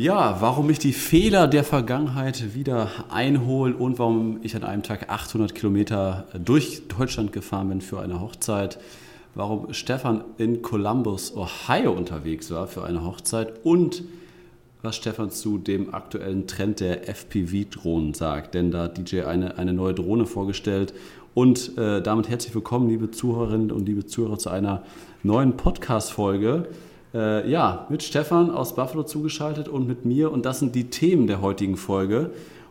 Ja, warum ich die Fehler der Vergangenheit wieder einhole und warum ich an einem Tag 800 Kilometer durch Deutschland gefahren bin für eine Hochzeit. Warum Stefan in Columbus, Ohio unterwegs war für eine Hochzeit und was Stefan zu dem aktuellen Trend der FPV-Drohnen sagt. Denn da hat DJ eine, eine neue Drohne vorgestellt. Und äh, damit herzlich willkommen, liebe Zuhörerinnen und liebe Zuhörer, zu einer neuen Podcast-Folge. Äh, ja, mit Stefan aus Buffalo zugeschaltet und mit mir. Und das sind die Themen der heutigen Folge.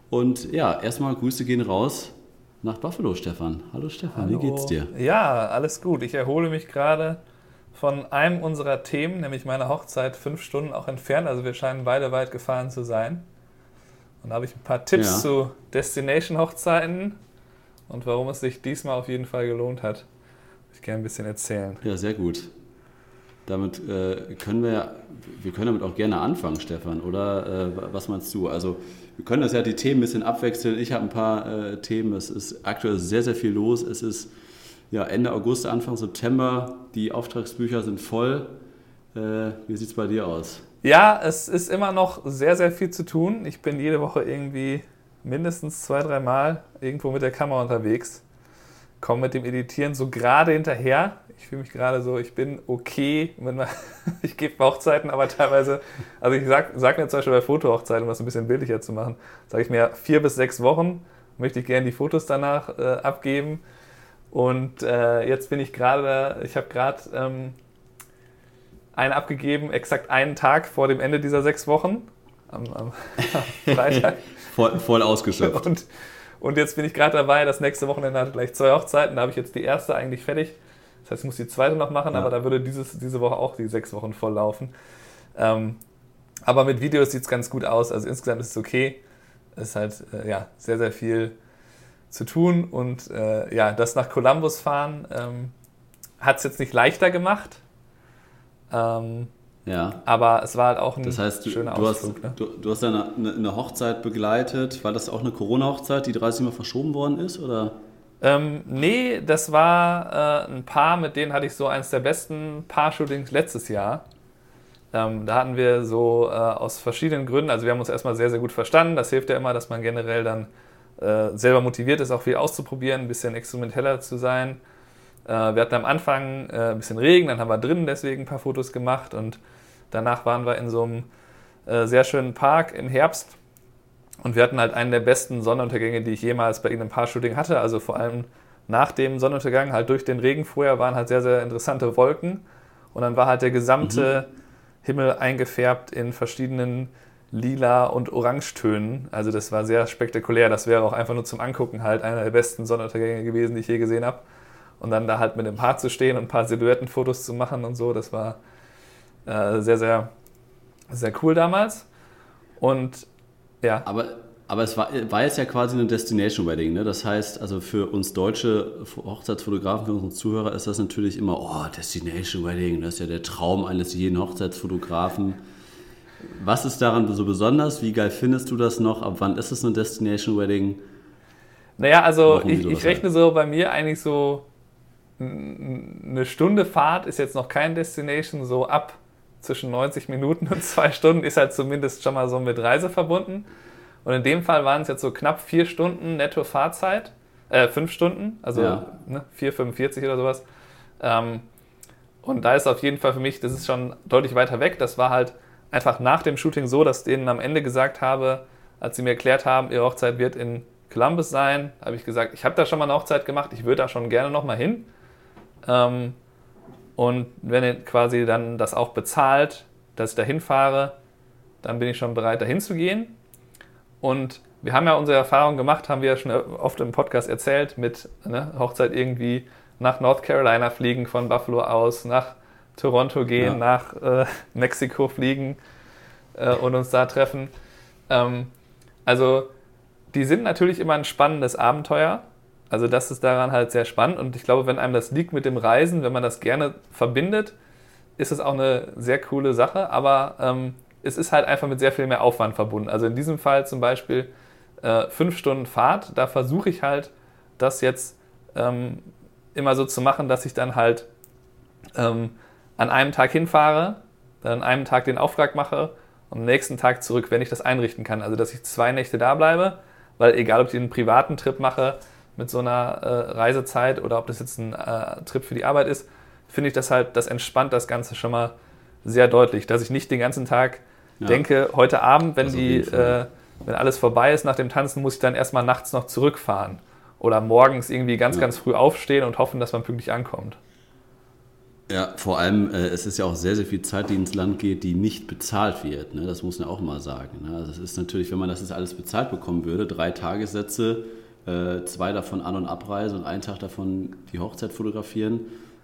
Und ja, erstmal Grüße gehen raus nach Buffalo, Stefan. Hallo Stefan, Hallo. wie geht's dir? Ja, alles gut. Ich erhole mich gerade von einem unserer Themen, nämlich meiner Hochzeit, fünf Stunden auch entfernt. Also wir scheinen beide weit gefahren zu sein. Und da habe ich ein paar Tipps ja. zu Destination-Hochzeiten und warum es sich diesmal auf jeden Fall gelohnt hat. Ich gerne ein bisschen erzählen. Ja, sehr gut damit äh, können wir, wir können damit auch gerne anfangen, Stefan, oder äh, was meinst du? Also wir können das ja die Themen ein bisschen abwechseln. Ich habe ein paar äh, Themen, es ist aktuell sehr, sehr viel los. Es ist ja, Ende August, Anfang September, die Auftragsbücher sind voll. Äh, wie sieht es bei dir aus? Ja, es ist immer noch sehr, sehr viel zu tun. Ich bin jede Woche irgendwie mindestens zwei, drei Mal irgendwo mit der Kamera unterwegs komme mit dem Editieren so gerade hinterher. Ich fühle mich gerade so, ich bin okay. Ich gebe Hochzeiten, aber teilweise, also ich sage sag mir zum Beispiel bei Fotohochzeiten, um das ein bisschen bildlicher zu machen, sage ich mir vier bis sechs Wochen möchte ich gerne die Fotos danach äh, abgeben. Und äh, jetzt bin ich gerade, ich habe gerade ähm, einen abgegeben, exakt einen Tag vor dem Ende dieser sechs Wochen, am, am Freitag. voll, voll ausgeschöpft. Und und jetzt bin ich gerade dabei, das nächste Wochenende hat gleich zwei Hochzeiten. Da habe ich jetzt die erste eigentlich fertig. Das heißt, ich muss die zweite noch machen, ja. aber da würde dieses, diese Woche auch die sechs Wochen voll laufen. Ähm, aber mit Videos sieht es ganz gut aus. Also insgesamt ist es okay. Es ist halt äh, ja, sehr, sehr viel zu tun. Und äh, ja, das nach Columbus fahren ähm, hat es jetzt nicht leichter gemacht. Ähm, ja. Aber es war halt auch ein das heißt, du, schöner du Ausflug. Hast, ne? du, du, hast eine, eine, Hochzeit begleitet. War das auch eine Corona-Hochzeit, die 30 Mal verschoben worden ist? Oder? Ähm, nee, das war äh, ein Paar, mit denen hatte ich so eines der besten Paar-Shootings letztes Jahr. Ähm, da hatten wir so äh, aus verschiedenen Gründen, also wir haben uns erstmal sehr, sehr gut verstanden. Das hilft ja immer, dass man generell dann äh, selber motiviert ist, auch viel auszuprobieren, ein bisschen experimenteller zu sein. Äh, wir hatten am Anfang äh, ein bisschen Regen, dann haben wir drinnen deswegen ein paar Fotos gemacht und Danach waren wir in so einem äh, sehr schönen Park im Herbst und wir hatten halt einen der besten Sonnenuntergänge, die ich jemals bei irgendeinem Paar-Shooting hatte. Also vor allem nach dem Sonnenuntergang, halt durch den Regen vorher, waren halt sehr, sehr interessante Wolken. Und dann war halt der gesamte mhm. Himmel eingefärbt in verschiedenen lila und Orangetönen. Also das war sehr spektakulär. Das wäre auch einfach nur zum Angucken halt einer der besten Sonnenuntergänge gewesen, die ich je gesehen habe. Und dann da halt mit dem Paar zu stehen und ein paar Silhouettenfotos zu machen und so, das war äh, sehr, sehr, sehr cool damals. Und ja. Aber, aber es war, war jetzt ja quasi eine Destination Wedding. Ne? Das heißt, also für uns deutsche Hochzeitsfotografen, für unsere Zuhörer ist das natürlich immer, oh, Destination Wedding, das ist ja der Traum eines jeden Hochzeitsfotografen. Was ist daran so besonders? Wie geil findest du das noch? Ab wann ist es eine Destination Wedding? Naja, also ich, ich rechne so bei mir eigentlich so eine Stunde Fahrt ist jetzt noch kein Destination, so ab zwischen 90 Minuten und zwei Stunden ist halt zumindest schon mal so mit Reise verbunden. Und in dem Fall waren es jetzt so knapp vier Stunden netto Fahrzeit, äh, fünf Stunden, also ja. ne, 4,45 oder sowas. Ähm, und da ist auf jeden Fall für mich, das ist schon deutlich weiter weg. Das war halt einfach nach dem Shooting so, dass denen am Ende gesagt habe, als sie mir erklärt haben, ihre Hochzeit wird in Columbus sein, habe ich gesagt, ich habe da schon mal eine Hochzeit gemacht, ich würde da schon gerne nochmal hin. Ähm, und wenn ihr quasi dann das auch bezahlt, dass ich dahin fahre, dann bin ich schon bereit, dahin zu gehen. Und wir haben ja unsere Erfahrung gemacht, haben wir ja schon oft im Podcast erzählt, mit ne, Hochzeit irgendwie nach North Carolina fliegen von Buffalo aus, nach Toronto gehen, ja. nach äh, Mexiko fliegen äh, und uns da treffen. Ähm, also die sind natürlich immer ein spannendes Abenteuer, also das ist daran halt sehr spannend und ich glaube, wenn einem das liegt mit dem Reisen, wenn man das gerne verbindet, ist es auch eine sehr coole Sache, aber ähm, es ist halt einfach mit sehr viel mehr Aufwand verbunden. Also in diesem Fall zum Beispiel äh, fünf Stunden Fahrt, da versuche ich halt, das jetzt ähm, immer so zu machen, dass ich dann halt ähm, an einem Tag hinfahre, dann an einem Tag den Auftrag mache am nächsten Tag zurück, wenn ich das einrichten kann. Also dass ich zwei Nächte da bleibe, weil egal ob ich einen privaten Trip mache mit so einer äh, Reisezeit oder ob das jetzt ein äh, Trip für die Arbeit ist, finde ich das halt, das entspannt das Ganze schon mal sehr deutlich, dass ich nicht den ganzen Tag ja. denke, heute Abend, wenn die, äh, wenn alles vorbei ist nach dem Tanzen, muss ich dann erstmal nachts noch zurückfahren oder morgens irgendwie ganz, ja. ganz früh aufstehen und hoffen, dass man pünktlich ankommt. Ja, vor allem, äh, es ist ja auch sehr, sehr viel Zeit, die ins Land geht, die nicht bezahlt wird. Ne? Das muss man auch mal sagen. Ne? Also es ist natürlich, wenn man das jetzt alles bezahlt bekommen würde, drei Tagessätze, äh, zwei davon An- und Abreise und einen Tag davon die Hochzeit fotografieren,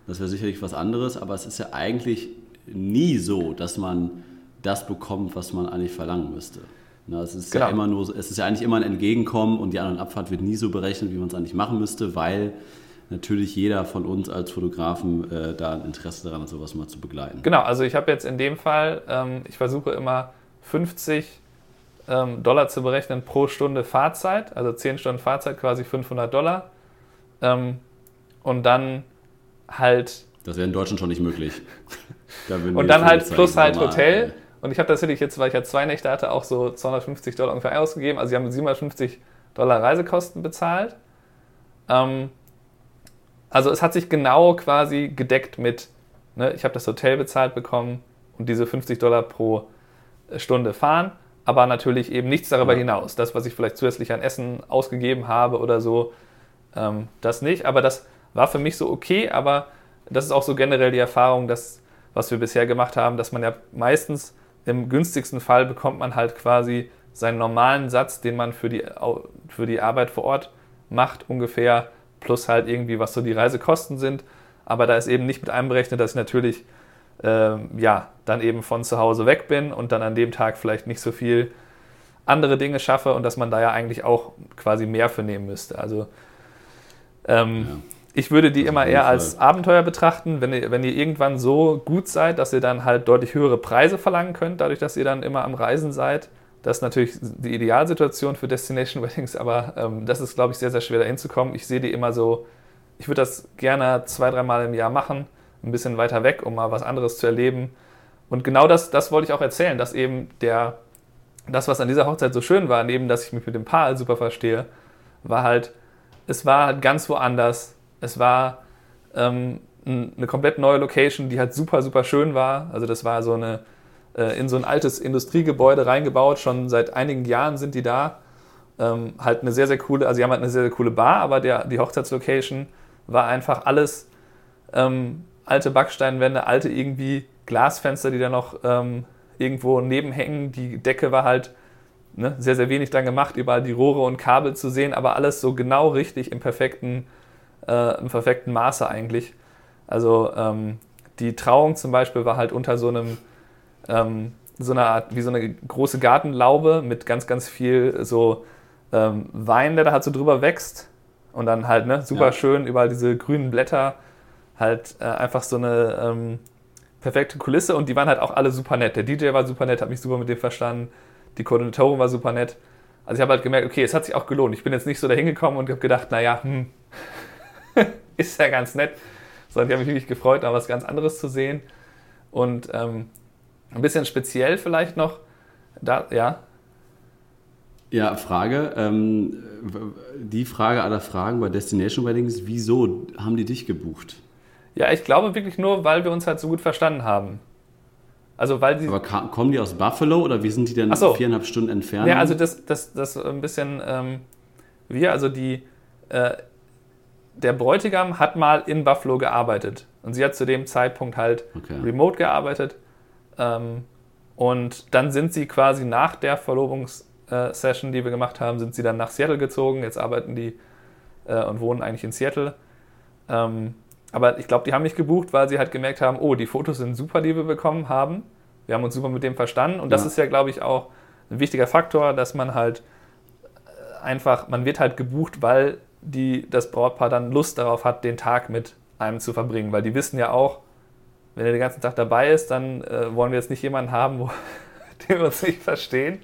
das wäre sicherlich was anderes. Aber es ist ja eigentlich nie so, dass man das bekommt, was man eigentlich verlangen müsste. Ne? Es ist genau. ja immer nur, es ist ja eigentlich immer ein Entgegenkommen und die An- und Abfahrt wird nie so berechnet, wie man es eigentlich machen müsste, weil natürlich jeder von uns als Fotografen äh, da ein Interesse daran hat, sowas mal zu begleiten. Genau, also ich habe jetzt in dem Fall, ähm, ich versuche immer 50 ähm, Dollar zu berechnen pro Stunde Fahrzeit, also 10 Stunden Fahrzeit quasi 500 Dollar. Ähm, und dann halt. Das wäre in Deutschland schon nicht möglich. da und dann halt plus halt Hotel. Und ich habe tatsächlich jetzt, weil ich ja zwei Nächte hatte, auch so 250 Dollar ungefähr ausgegeben. Also sie haben 750 Dollar Reisekosten bezahlt. Ähm, also es hat sich genau quasi gedeckt mit, ne, ich habe das Hotel bezahlt bekommen und diese 50 Dollar pro Stunde fahren, aber natürlich eben nichts darüber ja. hinaus. Das, was ich vielleicht zusätzlich an Essen ausgegeben habe oder so, ähm, das nicht. Aber das war für mich so okay, aber das ist auch so generell die Erfahrung, dass, was wir bisher gemacht haben, dass man ja meistens im günstigsten Fall bekommt man halt quasi seinen normalen Satz, den man für die, für die Arbeit vor Ort macht, ungefähr plus halt irgendwie, was so die Reisekosten sind. Aber da ist eben nicht mit einberechnet, dass ich natürlich ja, dann eben von zu Hause weg bin und dann an dem Tag vielleicht nicht so viel andere Dinge schaffe und dass man da ja eigentlich auch quasi mehr für nehmen müsste. Also ähm, ja. ich würde die also immer eher als Abenteuer betrachten, wenn ihr, wenn ihr irgendwann so gut seid, dass ihr dann halt deutlich höhere Preise verlangen könnt, dadurch, dass ihr dann immer am Reisen seid das ist natürlich die Idealsituation für Destination Weddings, aber ähm, das ist, glaube ich, sehr, sehr schwer da hinzukommen. Ich sehe die immer so, ich würde das gerne zwei, dreimal im Jahr machen, ein bisschen weiter weg, um mal was anderes zu erleben. Und genau das, das wollte ich auch erzählen, dass eben der, das, was an dieser Hochzeit so schön war, neben dass ich mich mit dem Paar super verstehe, war halt, es war halt ganz woanders. Es war ähm, eine komplett neue Location, die halt super, super schön war. Also das war so eine äh, in so ein altes Industriegebäude reingebaut. Schon seit einigen Jahren sind die da. Ähm, halt eine sehr, sehr coole, also sie haben halt eine sehr, sehr coole Bar, aber der, die Hochzeitslocation war einfach alles ähm, alte Backsteinwände, alte irgendwie Glasfenster, die da noch ähm, irgendwo nebenhängen. Die Decke war halt ne, sehr, sehr wenig dann gemacht, überall die Rohre und Kabel zu sehen, aber alles so genau richtig im perfekten, äh, im perfekten Maße eigentlich. Also ähm, die Trauung zum Beispiel war halt unter so einem ähm, so eine Art, wie so eine große Gartenlaube mit ganz, ganz viel so ähm, Wein, der da halt so drüber wächst. Und dann halt, ne, super ja. schön, überall diese grünen Blätter, halt äh, einfach so eine ähm, perfekte Kulisse und die waren halt auch alle super nett. Der DJ war super nett, hat mich super mit dem verstanden, die Koordinatorin war super nett. Also ich habe halt gemerkt, okay, es hat sich auch gelohnt. Ich bin jetzt nicht so dahin gekommen und habe gedacht, naja, hm, ist ja ganz nett, sondern ich habe mich wirklich gefreut, da was ganz anderes zu sehen. Und ähm, ein bisschen speziell vielleicht noch, da, ja. Ja, Frage. Ähm, die Frage aller Fragen bei Destination Weddings, wieso haben die dich gebucht? Ja, ich glaube wirklich nur, weil wir uns halt so gut verstanden haben. Also weil die, Aber kommen die aus Buffalo oder wie sind die denn so. viereinhalb Stunden entfernt? Ja, also das, das, das ein bisschen ähm, wir, also die, äh, der Bräutigam hat mal in Buffalo gearbeitet und sie hat zu dem Zeitpunkt halt okay. remote gearbeitet ähm, und dann sind sie quasi nach der Verlobungssession, die wir gemacht haben, sind sie dann nach Seattle gezogen. Jetzt arbeiten die äh, und wohnen eigentlich in Seattle. Ähm, aber ich glaube, die haben mich gebucht, weil sie halt gemerkt haben, oh, die Fotos sind super, die wir bekommen haben. Wir haben uns super mit dem verstanden. Und das ja. ist ja, glaube ich, auch ein wichtiger Faktor, dass man halt äh, einfach, man wird halt gebucht, weil die, das Brautpaar dann Lust darauf hat, den Tag mit einem zu verbringen. Weil die wissen ja auch, wenn er den ganzen Tag dabei ist, dann äh, wollen wir jetzt nicht jemanden haben, wo, den wir uns nicht verstehen,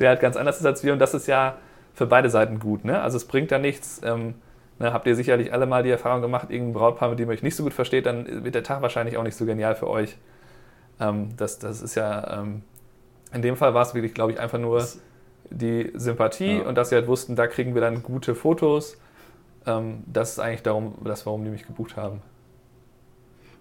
der halt ganz anders ist als wir. Und das ist ja für beide Seiten gut. Ne? Also es bringt da nichts. Ähm, ne, habt ihr sicherlich alle mal die Erfahrung gemacht, irgendein Brautpaar, mit dem ihr euch nicht so gut versteht, dann wird der Tag wahrscheinlich auch nicht so genial für euch. Ähm, das, das ist ja, ähm, In dem Fall war es wirklich, glaube ich, einfach nur die Sympathie ja. und dass sie halt wussten, da kriegen wir dann gute Fotos. Ähm, das ist eigentlich darum, das, warum die mich gebucht haben.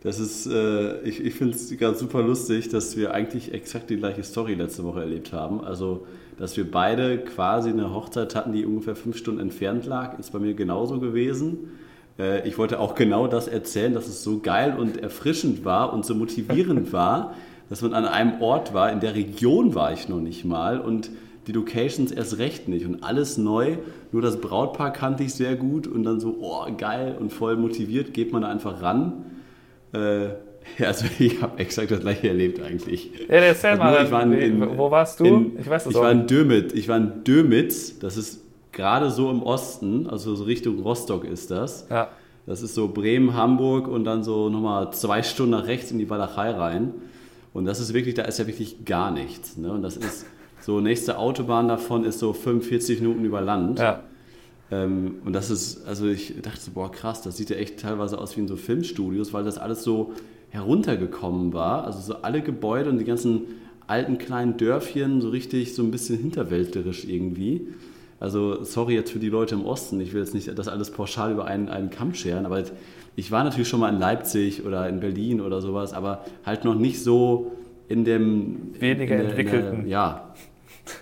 Das ist, äh, ich, ich finde es ganz super lustig, dass wir eigentlich exakt die gleiche Story letzte Woche erlebt haben. Also, dass wir beide quasi eine Hochzeit hatten, die ungefähr fünf Stunden entfernt lag, ist bei mir genauso gewesen. Äh, ich wollte auch genau das erzählen, dass es so geil und erfrischend war und so motivierend war, dass man an einem Ort war, in der Region war ich noch nicht mal und die Locations erst recht nicht und alles neu. Nur das Brautpaar kannte ich sehr gut und dann so, oh geil und voll motiviert geht man da einfach ran. Äh, also ich habe exakt das gleiche erlebt eigentlich. Ja, erzähl also mal, ich war in, wo warst du? In, ich weiß es Ich auch. war in Dömitz, ich war in Dömitz, das ist gerade so im Osten, also so Richtung Rostock ist das. Ja. Das ist so Bremen, Hamburg und dann so nochmal zwei Stunden nach rechts in die Walachei rein. Und das ist wirklich, da ist ja wirklich gar nichts. Ne? Und das ist so, nächste Autobahn davon ist so 45 Minuten über Land. Ja. Ähm, und das ist, also ich dachte so, boah, krass, das sieht ja echt teilweise aus wie in so Filmstudios, weil das alles so heruntergekommen war. Also so alle Gebäude und die ganzen alten kleinen Dörfchen so richtig so ein bisschen hinterwäldlerisch irgendwie. Also sorry jetzt für die Leute im Osten, ich will jetzt nicht das alles pauschal über einen, einen Kamm scheren, aber ich war natürlich schon mal in Leipzig oder in Berlin oder sowas, aber halt noch nicht so in dem... Weniger in der, entwickelten. Der, ja,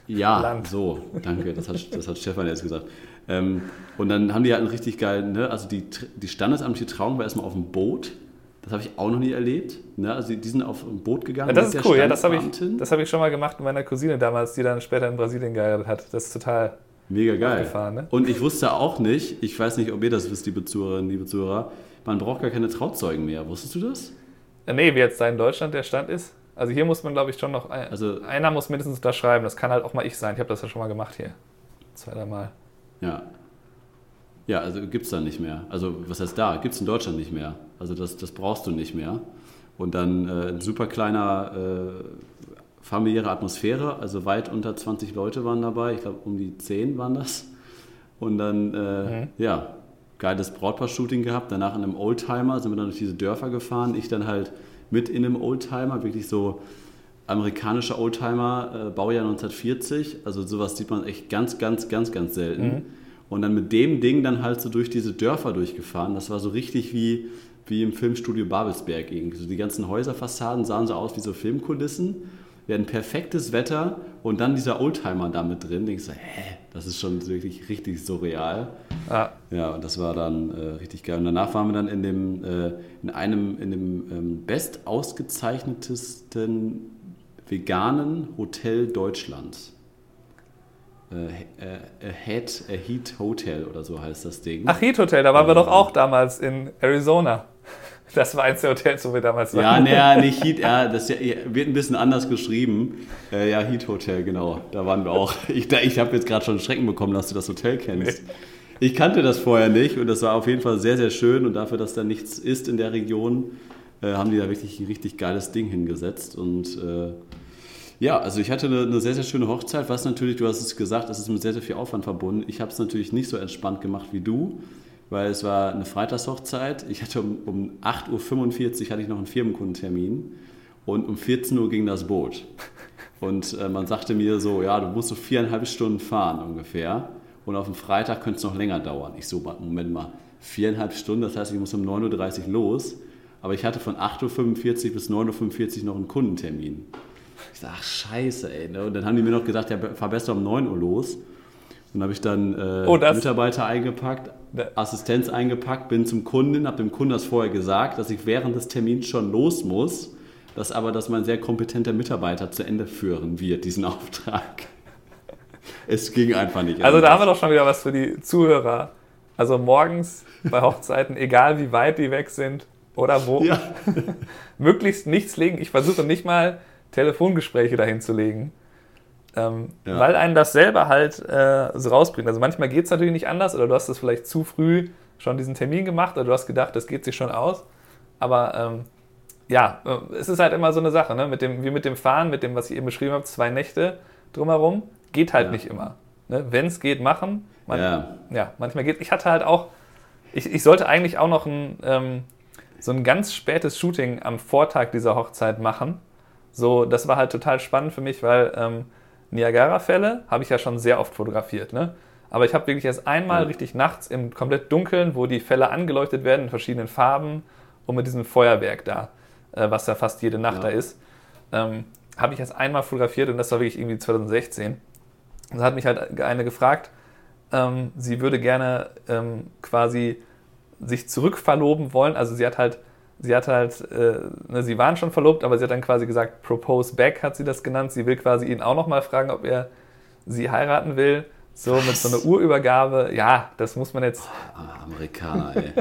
ja, Land. so, danke, das hat, das hat Stefan jetzt gesagt. Ähm, und dann haben die halt einen richtig geilen, ne? also die, die standesamtliche Trauung war erstmal auf dem Boot. Das habe ich auch noch nie erlebt. Ne? Also die sind auf ein Boot gegangen. Ja, das ist cool, ja, das habe ich, hab ich schon mal gemacht mit meiner Cousine damals, die dann später in Brasilien geheiratet hat. Das ist total Mega geil. Ne? Und ich wusste auch nicht, ich weiß nicht, ob ihr das wisst, liebe Zuhörerinnen, liebe Zuhörer, man braucht gar keine Trauzeugen mehr. Wusstest du das? Äh, nee, wie jetzt da in Deutschland der Stand ist. Also hier muss man, glaube ich, schon noch. Ein, also, einer muss mindestens unterschreiben. Das kann halt auch mal ich sein. Ich habe das ja schon mal gemacht hier. Zwei, dreimal. Ja. Ja, also gibt es da nicht mehr. Also was heißt da? Gibt es in Deutschland nicht mehr. Also das, das brauchst du nicht mehr. Und dann äh, ein super kleiner äh, familiäre Atmosphäre, also weit unter 20 Leute waren dabei, ich glaube um die 10 waren das. Und dann, äh, mhm. ja, geiles Brautpaar-Shooting gehabt. Danach in einem Oldtimer sind wir dann durch diese Dörfer gefahren. Ich dann halt mit in einem Oldtimer, wirklich so amerikanischer Oldtimer, äh, Baujahr 1940. Also sowas sieht man echt ganz, ganz, ganz, ganz selten. Mhm. Und dann mit dem Ding dann halt so durch diese Dörfer durchgefahren. Das war so richtig wie, wie im Filmstudio Babelsberg irgendwie. So die ganzen Häuserfassaden sahen so aus wie so Filmkulissen. Wir hatten perfektes Wetter und dann dieser Oldtimer da mit drin. Denkst du, hä, das ist schon wirklich richtig surreal. Ah. Ja, und das war dann äh, richtig geil. Und danach waren wir dann in dem, äh, in einem, in dem ähm, best ausgezeichnetesten veganen Hotel Deutschlands. Äh, äh, Head, Heat Hotel oder so heißt das Ding. Ach, Heat Hotel, da waren wir doch auch damals in Arizona. Das war eins der Hotels, wo wir damals waren. Ja, nee, nicht Heat, ja, das wird ein bisschen anders geschrieben. Äh, ja, Heat Hotel, genau. Da waren wir auch. Ich, ich habe jetzt gerade schon Schrecken bekommen, dass du das Hotel kennst. Nee. Ich kannte das vorher nicht und das war auf jeden Fall sehr, sehr schön. Und dafür, dass da nichts ist in der Region, äh, haben die da wirklich ein richtig geiles Ding hingesetzt. Und äh, ja, also ich hatte eine, eine, sehr, sehr schöne Hochzeit, was natürlich, du hast es gesagt, es ist mit sehr, sehr viel Aufwand verbunden. Ich habe es natürlich nicht so entspannt gemacht wie du weil es war eine Freitagshochzeit. Ich hatte um, um 8.45 Uhr hatte ich noch einen Firmenkundentermin und um 14 Uhr ging das Boot. Und äh, man sagte mir so, ja, du musst so viereinhalb Stunden fahren ungefähr und auf dem Freitag könnte es noch länger dauern. Ich so, Moment mal, viereinhalb Stunden, das heißt, ich muss um 9.30 Uhr los, aber ich hatte von 8.45 Uhr bis 9.45 Uhr noch einen Kundentermin. Ich sag, ach scheiße, ey. Ne? Und dann haben die mir noch gesagt, ja, fahr besser um 9 Uhr los. Und dann habe ich dann äh, oh, Mitarbeiter eingepackt, Assistenz eingepackt, bin zum Kunden, habe dem Kunden das vorher gesagt, dass ich während des Termins schon los muss, dass aber, dass mein sehr kompetenter Mitarbeiter zu Ende führen wird, diesen Auftrag. Es ging einfach nicht. Also da haben wir doch schon wieder was für die Zuhörer. Also morgens bei Hochzeiten, egal wie weit die weg sind oder wo, ja. möglichst nichts legen. Ich versuche nicht mal Telefongespräche dahin zu legen ähm, ja. Weil einen das selber halt äh, so rausbringt. Also manchmal geht es natürlich nicht anders oder du hast es vielleicht zu früh schon diesen Termin gemacht oder du hast gedacht, das geht sich schon aus. Aber ähm, ja, äh, es ist halt immer so eine Sache, ne? mit dem, wie mit dem Fahren, mit dem, was ich eben beschrieben habe, zwei Nächte drumherum, geht halt ja. nicht immer. Ne? Wenn es geht, machen. Man, ja. ja, manchmal geht Ich hatte halt auch, ich, ich sollte eigentlich auch noch ein, ähm, so ein ganz spätes Shooting am Vortag dieser Hochzeit machen so, das war halt total spannend für mich, weil ähm, Niagara-Fälle habe ich ja schon sehr oft fotografiert. Ne? Aber ich habe wirklich erst einmal richtig nachts im komplett Dunkeln, wo die Fälle angeleuchtet werden in verschiedenen Farben und mit diesem Feuerwerk da, äh, was da fast jede Nacht ja. da ist, ähm, habe ich erst einmal fotografiert und das war wirklich irgendwie 2016. Und da hat mich halt eine gefragt, ähm, sie würde gerne ähm, quasi sich zurückverloben wollen. Also sie hat halt, sie hat halt, äh, ne, sie waren schon verlobt, aber sie hat dann quasi gesagt, propose back hat sie das genannt. Sie will quasi ihn auch nochmal fragen, ob er sie heiraten will. So Was? mit so einer Urübergabe. Ja, das muss man jetzt. Oh, Amerikaner, ey.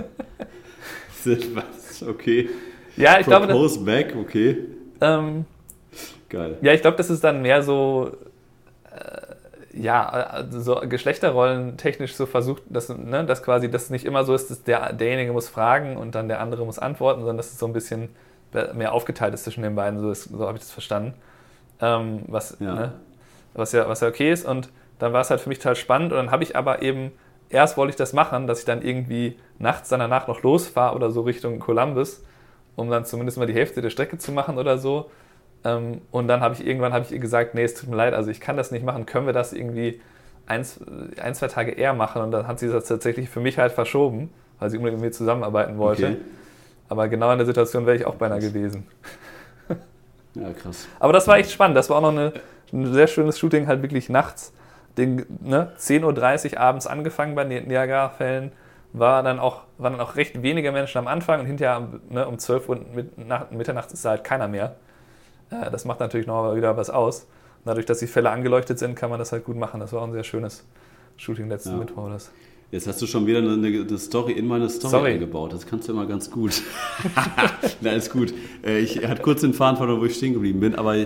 Was? Okay. Ja, ich propose glaube. Propose back, okay. Ähm, Geil. Ja, ich glaube, das ist dann mehr so ja, also so Geschlechterrollen technisch so versucht, dass, ne, dass quasi das nicht immer so ist, dass der, derjenige muss fragen und dann der andere muss antworten, sondern dass es so ein bisschen mehr aufgeteilt ist zwischen den beiden, so, so habe ich das verstanden. Ähm, was, ja. Ne, was, ja, was ja okay ist. Und dann war es halt für mich total spannend und dann habe ich aber eben, erst wollte ich das machen, dass ich dann irgendwie nachts dann danach noch losfahre oder so Richtung Columbus, um dann zumindest mal die Hälfte der Strecke zu machen oder so. Ähm, und dann habe ich irgendwann habe ich ihr gesagt, nee, es tut mir leid, also ich kann das nicht machen, können wir das irgendwie eins, ein, zwei Tage eher machen? Und dann hat sie das tatsächlich für mich halt verschoben, weil sie unbedingt mit mir zusammenarbeiten wollte. Okay. Aber genau in der Situation wäre ich auch beinahe gewesen. Ja, krass. Aber das war echt spannend. Das war auch noch eine, ein sehr schönes Shooting, halt wirklich nachts. Den, ne, 10.30 Uhr abends angefangen bei den Niagara-Fällen. War dann auch, waren dann auch recht wenige Menschen am Anfang und hinterher ne, um 12 Uhr mit, nach, Mitternachts ist da halt keiner mehr. Äh, das macht natürlich noch wieder was aus. Und dadurch, dass die Fälle angeleuchtet sind, kann man das halt gut machen. Das war auch ein sehr schönes Shooting letzten ja. Mittwoch. Das. Jetzt hast du schon wieder eine, eine, Story in meine Story Sorry. eingebaut. Das kannst du immer ganz gut. Na, alles gut. Äh, ich hatte kurz den Faden verloren, wo ich stehen geblieben bin, aber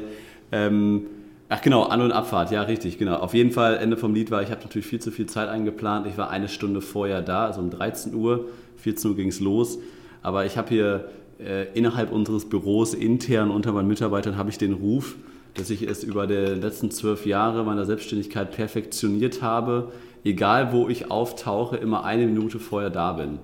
ähm, ach genau, An- und Abfahrt, ja richtig, genau. Auf jeden Fall, Ende vom Lied war, ich habe natürlich viel zu viel Zeit eingeplant. Ich war eine Stunde vorher da, also um 13 Uhr, 14 Uhr ging es los. Aber ich habe hier äh, innerhalb unseres Büros intern unter meinen Mitarbeitern habe ich den Ruf, dass ich es über die letzten zwölf Jahre meiner Selbstständigkeit perfektioniert habe, egal wo ich auftauche, immer eine Minute vorher da bin.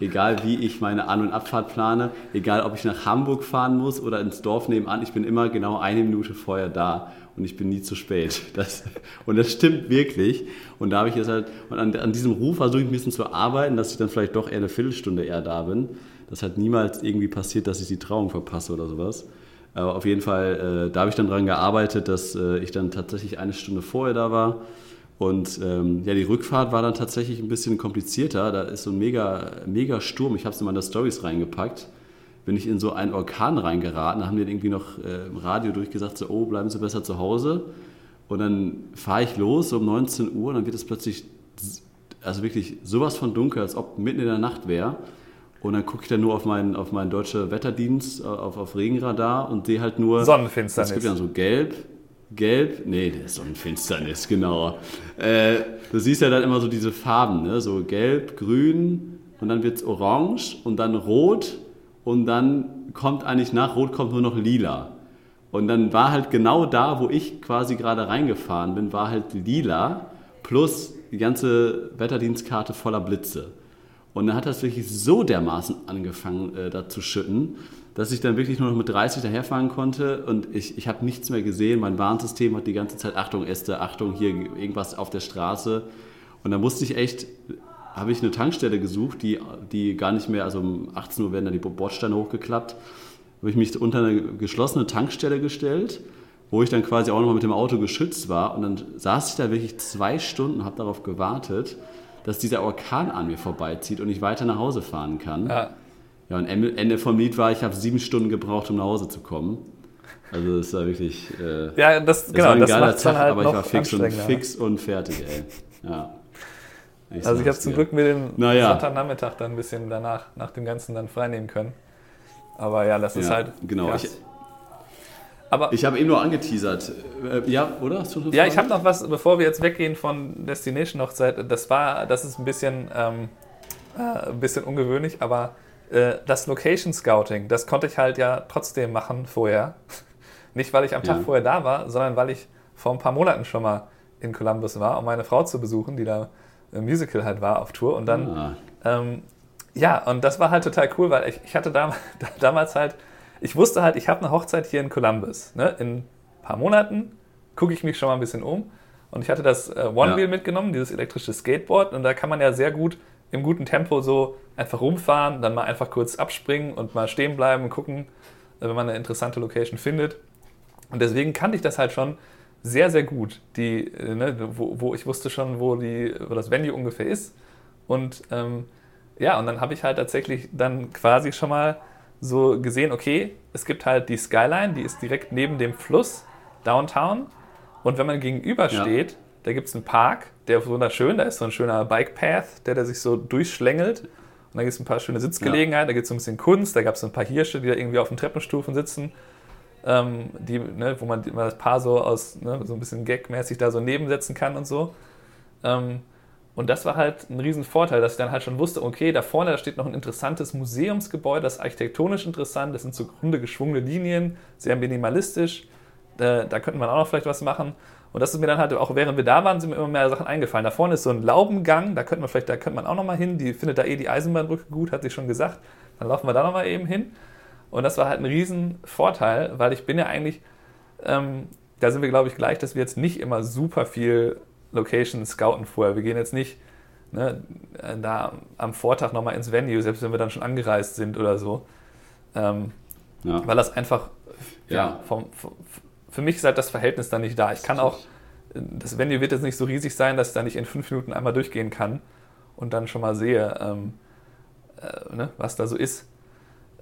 Egal wie ich meine An- und Abfahrt plane, egal ob ich nach Hamburg fahren muss oder ins Dorf nebenan, ich bin immer genau eine Minute vorher da und ich bin nie zu spät. Das, und das stimmt wirklich. Und da habe ich jetzt halt, und an, an diesem Ruf versuche ich ein bisschen zu arbeiten, dass ich dann vielleicht doch eher eine Viertelstunde eher da bin. Das hat niemals irgendwie passiert, dass ich die Trauung verpasse oder sowas. Aber auf jeden Fall, äh, da habe ich dann daran gearbeitet, dass äh, ich dann tatsächlich eine Stunde vorher da war. Und ähm, ja, die Rückfahrt war dann tatsächlich ein bisschen komplizierter. Da ist so ein mega, mega Sturm. Ich habe es in meine Stories reingepackt. Bin ich in so einen Orkan reingeraten. Da haben die irgendwie noch äh, im Radio durchgesagt, so, oh, bleiben Sie besser zu Hause. Und dann fahre ich los so um 19 Uhr und dann wird es plötzlich, also wirklich sowas von dunkel, als ob mitten in der Nacht wäre. Und dann gucke ich dann nur auf meinen, auf meinen deutschen Wetterdienst, äh, auf, auf Regenradar und sehe halt nur. Sonnenfinsternis. Es gibt ja so gelb, gelb, nee, das ist Sonnenfinsternis, genau. Äh, du siehst ja dann immer so diese Farben, ne? so gelb, grün und dann wird es orange und dann rot und dann kommt eigentlich nach rot kommt nur noch lila. Und dann war halt genau da, wo ich quasi gerade reingefahren bin, war halt lila plus die ganze Wetterdienstkarte voller Blitze. Und dann hat das wirklich so dermaßen angefangen, äh, da zu schütten, dass ich dann wirklich nur noch mit 30 daherfahren konnte und ich, ich habe nichts mehr gesehen. Mein Warnsystem hat die ganze Zeit, Achtung Äste, Achtung, hier irgendwas auf der Straße. Und da musste ich echt, habe ich eine Tankstelle gesucht, die, die gar nicht mehr, also um 18 Uhr werden dann die Bordsteine hochgeklappt, habe ich mich unter eine geschlossene Tankstelle gestellt, wo ich dann quasi auch noch mal mit dem Auto geschützt war. Und dann saß ich da wirklich zwei Stunden, habe darauf gewartet dass dieser Orkan an mir vorbeizieht und ich weiter nach Hause fahren kann. Ja. Ja, und Ende vom Lied war, ich habe sieben Stunden gebraucht, um nach Hause zu kommen. Also das war wirklich. Äh, ja, das, genau, war ein das geiler Tag, halt aber ich war fix und, fix und fertig, ey. Ja. Ich also ich habe zum Glück mir den naja. Sonntagnachmittag dann ein bisschen danach, nach dem Ganzen dann freinehmen können. Aber ja, das ist halt. Genau. Ich, aber ich habe eben nur angeteasert. Äh, ja, oder? ja, ich habe noch was, bevor wir jetzt weggehen von Destination Hochzeit. Das war, das ist ein bisschen, ähm, äh, ein bisschen ungewöhnlich, aber äh, das Location Scouting, das konnte ich halt ja trotzdem machen vorher. Nicht, weil ich am Tag ja. vorher da war, sondern weil ich vor ein paar Monaten schon mal in Columbus war, um meine Frau zu besuchen, die da im Musical halt war auf Tour. Und dann, ah. ähm, ja, und das war halt total cool, weil ich, ich hatte damals, damals halt ich wusste halt, ich habe eine Hochzeit hier in Columbus. Ne? In ein paar Monaten gucke ich mich schon mal ein bisschen um. Und ich hatte das äh, One-Wheel ja. mitgenommen, dieses elektrische Skateboard. Und da kann man ja sehr gut im guten Tempo so einfach rumfahren, dann mal einfach kurz abspringen und mal stehen bleiben und gucken, äh, wenn man eine interessante Location findet. Und deswegen kannte ich das halt schon sehr, sehr gut, die, äh, ne, wo, wo, ich wusste schon, wo, die, wo das Venue ungefähr ist. Und ähm, ja, und dann habe ich halt tatsächlich dann quasi schon mal so gesehen, okay, es gibt halt die Skyline, die ist direkt neben dem Fluss, Downtown. Und wenn man gegenüber steht, ja. da gibt es einen Park, der ist wunderschön, da ist so ein schöner Bike Path, der, der sich so durchschlängelt. Und da gibt es ein paar schöne Sitzgelegenheiten, ja. da gibt es so ein bisschen Kunst, da gab es so ein paar Hirsche, die da irgendwie auf den Treppenstufen sitzen, ähm, die, ne, wo man, man das Paar so aus, ne, so ein bisschen gagmäßig da so nebensetzen kann und so. Ähm, und das war halt ein Riesenvorteil, dass ich dann halt schon wusste, okay, da vorne da steht noch ein interessantes Museumsgebäude, das ist architektonisch interessant, das sind so runde geschwungene Linien, sehr minimalistisch. Da, da könnte man auch noch vielleicht was machen. Und das ist mir dann halt, auch während wir da waren, sind mir immer mehr Sachen eingefallen. Da vorne ist so ein Laubengang, da könnte man vielleicht, da könnte man auch noch mal hin. Die findet da eh die Eisenbahnbrücke gut, hat sie schon gesagt. Dann laufen wir da noch mal eben hin. Und das war halt ein Riesenvorteil, weil ich bin ja eigentlich, ähm, da sind wir glaube ich gleich, dass wir jetzt nicht immer super viel Location scouten vorher. Wir gehen jetzt nicht ne, da am Vortag nochmal ins Venue, selbst wenn wir dann schon angereist sind oder so. Ähm, ja. Weil das einfach, ja, ja vom, vom, für mich ist halt das Verhältnis dann nicht da. Ich kann auch, das Venue wird jetzt nicht so riesig sein, dass ich da nicht in fünf Minuten einmal durchgehen kann und dann schon mal sehe, ähm, äh, ne, was da so ist,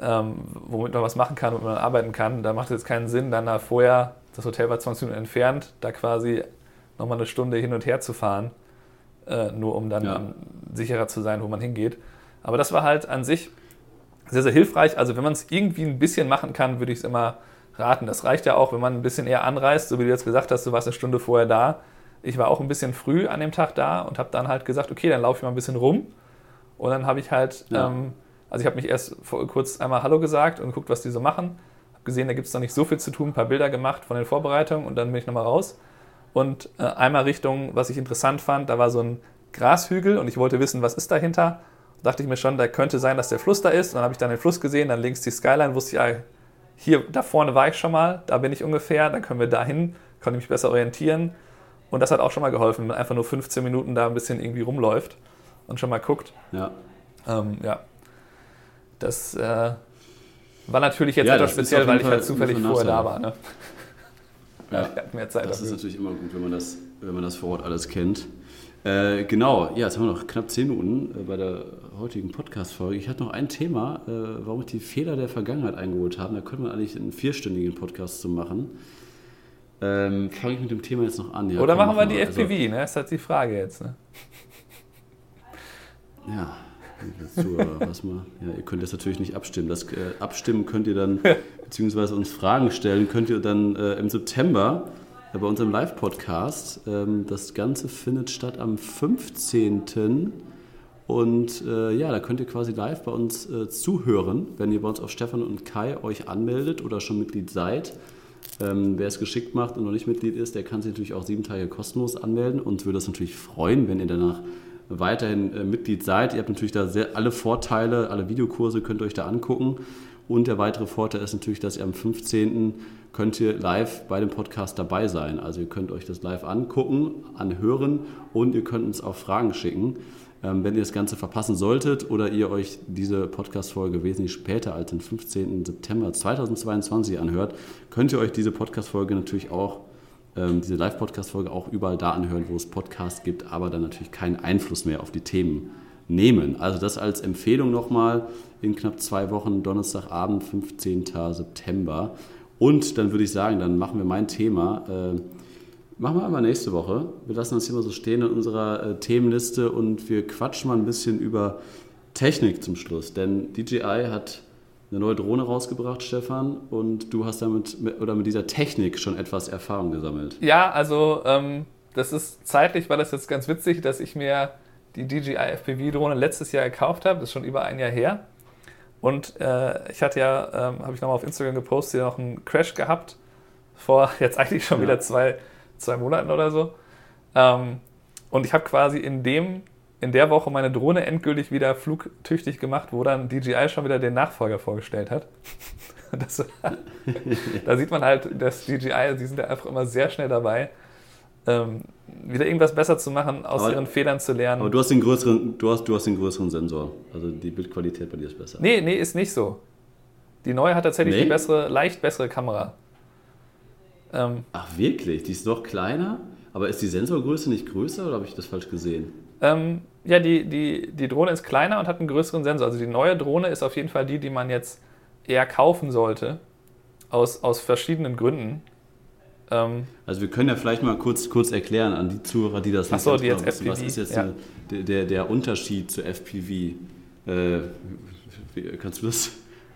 ähm, womit man was machen kann, womit man arbeiten kann. Da macht es jetzt keinen Sinn, dann da vorher, das Hotel war 20 Minuten entfernt, da quasi nochmal eine Stunde hin und her zu fahren, äh, nur um dann ja. sicherer zu sein, wo man hingeht. Aber das war halt an sich sehr, sehr hilfreich. Also wenn man es irgendwie ein bisschen machen kann, würde ich es immer raten. Das reicht ja auch, wenn man ein bisschen eher anreist, so wie du jetzt gesagt hast, du warst eine Stunde vorher da. Ich war auch ein bisschen früh an dem Tag da und habe dann halt gesagt, okay, dann laufe ich mal ein bisschen rum. Und dann habe ich halt, ja. ähm, also ich habe mich erst vor, kurz einmal Hallo gesagt und geguckt, was die so machen. Habe gesehen, da gibt es noch nicht so viel zu tun, ein paar Bilder gemacht von den Vorbereitungen und dann bin ich nochmal raus und äh, einmal Richtung, was ich interessant fand, da war so ein Grashügel und ich wollte wissen, was ist dahinter. Da dachte ich mir schon, da könnte sein, dass der Fluss da ist. Und dann habe ich dann den Fluss gesehen, dann links die Skyline, wusste ich, ja, hier, da vorne war ich schon mal, da bin ich ungefähr, dann können wir dahin, konnte mich besser orientieren. Und das hat auch schon mal geholfen, wenn man einfach nur 15 Minuten da ein bisschen irgendwie rumläuft und schon mal guckt. Ja. Ähm, ja. Das äh, war natürlich jetzt ja, etwas speziell, weil ich halt zufällig vorher da war. Ne? Ja, mehr Zeit. Das dafür. ist natürlich immer gut, wenn man das, wenn man das vor Ort alles kennt. Äh, genau, ja, jetzt haben wir noch knapp zehn Minuten äh, bei der heutigen Podcast-Folge. Ich hatte noch ein Thema, äh, warum ich die Fehler der Vergangenheit eingeholt habe. Da könnte man eigentlich einen vierstündigen Podcast zu machen. Ähm, Fange ich mit dem Thema jetzt noch an. Ja, Oder machen wir die FPV, also, ne? Das ist halt die Frage jetzt. Ne? Ja, was mal, ja, ihr könnt jetzt natürlich nicht abstimmen. Das äh, abstimmen könnt ihr dann, beziehungsweise uns Fragen stellen, könnt ihr dann äh, im September äh, bei unserem Live-Podcast. Ähm, das Ganze findet statt am 15. Und äh, ja, da könnt ihr quasi live bei uns äh, zuhören, wenn ihr bei uns auf Stefan und Kai euch anmeldet oder schon Mitglied seid. Ähm, wer es geschickt macht und noch nicht Mitglied ist, der kann sich natürlich auch sieben Tage kostenlos anmelden. und würde es natürlich freuen, wenn ihr danach weiterhin äh, Mitglied seid. Ihr habt natürlich da sehr, alle Vorteile, alle Videokurse könnt ihr euch da angucken. Und der weitere Vorteil ist natürlich, dass ihr am 15. könnt ihr live bei dem Podcast dabei sein. Also ihr könnt euch das live angucken, anhören und ihr könnt uns auch Fragen schicken. Ähm, wenn ihr das Ganze verpassen solltet oder ihr euch diese Podcast-Folge wesentlich später als den 15. September 2022 anhört, könnt ihr euch diese Podcast-Folge natürlich auch ähm, diese Live-Podcast-Folge auch überall da anhören, wo es Podcasts gibt, aber dann natürlich keinen Einfluss mehr auf die Themen nehmen. Also das als Empfehlung nochmal in knapp zwei Wochen, Donnerstagabend, 15. September. Und dann würde ich sagen, dann machen wir mein Thema. Äh, machen wir aber nächste Woche. Wir lassen das hier mal so stehen in unserer äh, Themenliste und wir quatschen mal ein bisschen über Technik zum Schluss. Denn DJI hat eine neue Drohne rausgebracht, Stefan, und du hast damit oder mit dieser Technik schon etwas Erfahrung gesammelt. Ja, also ähm, das ist zeitlich, war das jetzt ganz witzig, dass ich mir die DJI FPV-Drohne letztes Jahr gekauft habe, das ist schon über ein Jahr her. Und äh, ich hatte ja, ähm, habe ich nochmal auf Instagram gepostet, noch einen Crash gehabt, vor jetzt eigentlich schon ja. wieder zwei, zwei Monaten oder so. Ähm, und ich habe quasi in dem in der Woche meine Drohne endgültig wieder flugtüchtig gemacht, wo dann DJI schon wieder den Nachfolger vorgestellt hat. Das, da sieht man halt, dass DJI, die sind ja einfach immer sehr schnell dabei, ähm, wieder irgendwas besser zu machen, aus aber, ihren Fehlern zu lernen. Aber du hast den größeren, du hast, du hast den größeren Sensor. Also die Bildqualität bei dir ist besser. Nee, nee, ist nicht so. Die neue hat tatsächlich nee? die bessere, leicht bessere Kamera. Ähm, Ach wirklich? Die ist doch kleiner? Aber ist die Sensorgröße nicht größer oder habe ich das falsch gesehen? Ähm, ja, die, die, die Drohne ist kleiner und hat einen größeren Sensor. Also die neue Drohne ist auf jeden Fall die, die man jetzt eher kaufen sollte. Aus, aus verschiedenen Gründen. Ähm, also wir können ja vielleicht mal kurz, kurz erklären an die Zuhörer, die das nicht so, die jetzt wissen, was ist jetzt ja. der, der, der Unterschied zu FPV? Äh, kannst du das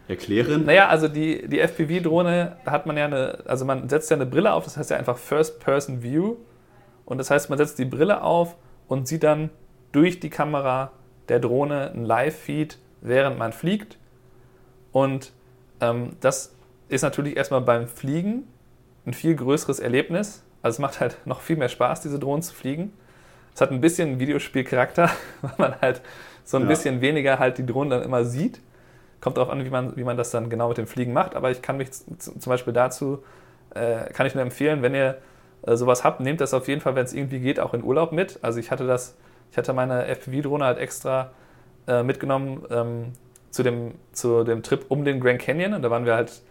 erklären? Naja, also die, die FPV-Drohne hat man ja eine, also man setzt ja eine Brille auf, das heißt ja einfach First-Person View. Und das heißt, man setzt die Brille auf und sieht dann durch die Kamera der Drohne ein Live-Feed, während man fliegt. Und ähm, das ist natürlich erstmal beim Fliegen ein viel größeres Erlebnis. Also es macht halt noch viel mehr Spaß, diese Drohnen zu fliegen. Es hat ein bisschen Videospielcharakter, weil man halt so ein ja. bisschen weniger halt die Drohnen dann immer sieht. Kommt darauf an, wie man, wie man das dann genau mit dem Fliegen macht. Aber ich kann mich zum Beispiel dazu, äh, kann ich nur empfehlen, wenn ihr äh, sowas habt, nehmt das auf jeden Fall, wenn es irgendwie geht, auch in Urlaub mit. Also ich hatte das, ich hatte meine FPV-Drohne halt extra äh, mitgenommen ähm, zu, dem, zu dem Trip um den Grand Canyon. Und da waren wir halt